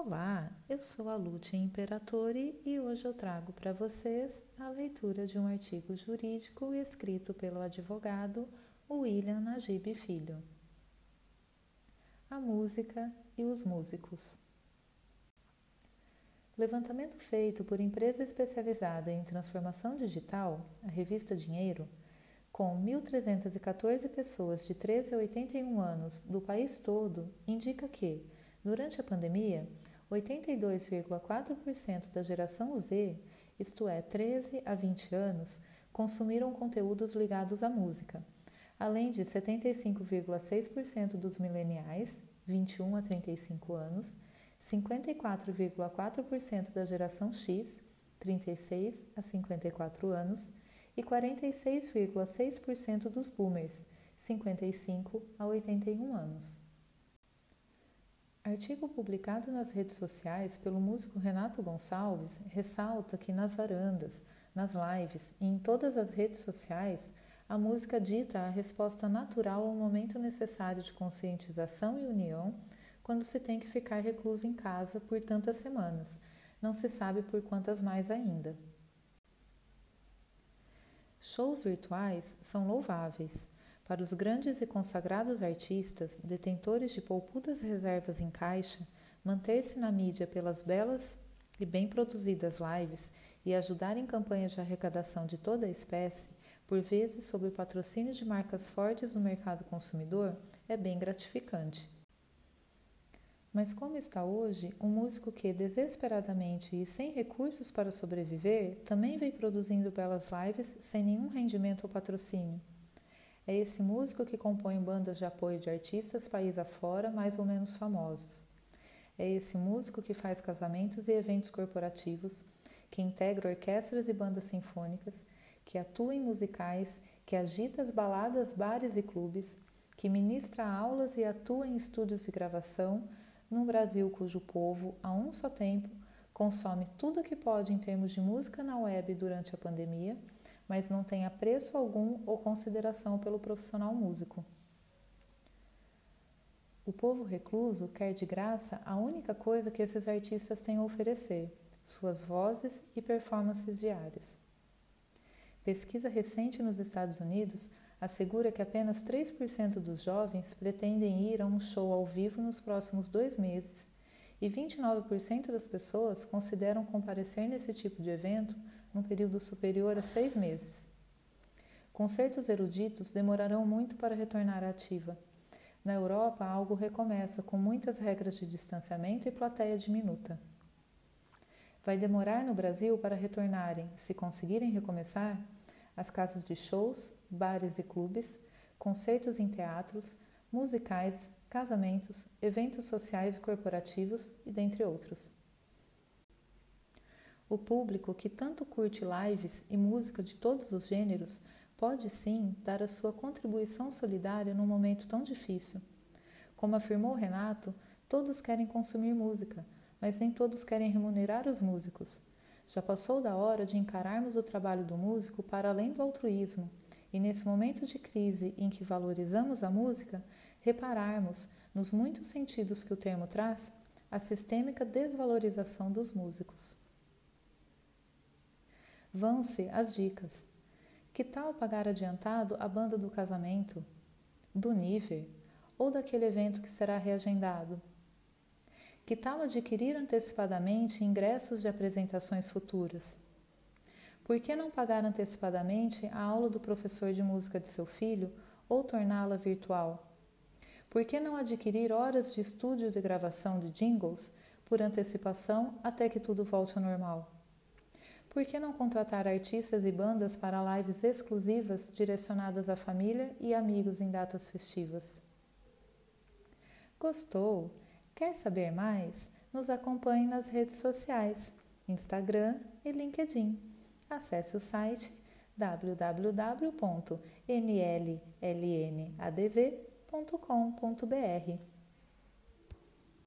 Olá, eu sou a Lúcia Imperatore e hoje eu trago para vocês a leitura de um artigo jurídico escrito pelo advogado William Najib Filho. A música e os músicos. Levantamento feito por empresa especializada em transformação digital, a revista Dinheiro, com 1.314 pessoas de 13 a 81 anos do país todo, indica que Durante a pandemia, 82,4% da geração Z, isto é, 13 a 20 anos, consumiram conteúdos ligados à música, além de 75,6% dos mileniais, 21 a 35 anos, 54,4% da geração X, 36 a 54 anos, e 46,6% dos boomers, 55 a 81 anos. Artigo publicado nas redes sociais pelo músico Renato Gonçalves ressalta que nas varandas, nas lives e em todas as redes sociais, a música dita a resposta natural ao momento necessário de conscientização e união quando se tem que ficar recluso em casa por tantas semanas, não se sabe por quantas mais ainda. Shows virtuais são louváveis para os grandes e consagrados artistas, detentores de poupudas reservas em caixa, manter-se na mídia pelas belas e bem produzidas lives e ajudar em campanhas de arrecadação de toda a espécie, por vezes sob o patrocínio de marcas fortes no mercado consumidor, é bem gratificante. Mas como está hoje, um músico que, desesperadamente e sem recursos para sobreviver, também vem produzindo belas lives sem nenhum rendimento ou patrocínio. É esse músico que compõe bandas de apoio de artistas país afora mais ou menos famosos. É esse músico que faz casamentos e eventos corporativos, que integra orquestras e bandas sinfônicas, que atua em musicais, que agita as baladas, bares e clubes, que ministra aulas e atua em estúdios de gravação, num Brasil cujo povo, a um só tempo, consome tudo o que pode em termos de música na web durante a pandemia mas não tem apreço algum ou consideração pelo profissional músico. O povo recluso quer de graça a única coisa que esses artistas têm a oferecer: suas vozes e performances diárias. Pesquisa recente nos Estados Unidos assegura que apenas 3% dos jovens pretendem ir a um show ao vivo nos próximos dois meses e 29% das pessoas consideram comparecer nesse tipo de evento num período superior a seis meses. Concertos eruditos demorarão muito para retornar à ativa. Na Europa, algo recomeça com muitas regras de distanciamento e plateia diminuta. Vai demorar no Brasil para retornarem, se conseguirem recomeçar, as casas de shows, bares e clubes, concertos em teatros, musicais, casamentos, eventos sociais e corporativos e dentre outros. O público que tanto curte lives e música de todos os gêneros pode sim dar a sua contribuição solidária num momento tão difícil. Como afirmou Renato, todos querem consumir música, mas nem todos querem remunerar os músicos. Já passou da hora de encararmos o trabalho do músico para além do altruísmo e, nesse momento de crise em que valorizamos a música, repararmos, nos muitos sentidos que o termo traz, a sistêmica desvalorização dos músicos. Vão-se as dicas. Que tal pagar adiantado a banda do casamento, do nível ou daquele evento que será reagendado? Que tal adquirir antecipadamente ingressos de apresentações futuras? Por que não pagar antecipadamente a aula do professor de música de seu filho ou torná-la virtual? Por que não adquirir horas de estúdio de gravação de jingles por antecipação até que tudo volte ao normal? por que não contratar artistas e bandas para lives exclusivas direcionadas à família e amigos em datas festivas? Gostou? Quer saber mais? Nos acompanhe nas redes sociais, Instagram e LinkedIn. Acesse o site www.nllnadv.com.br.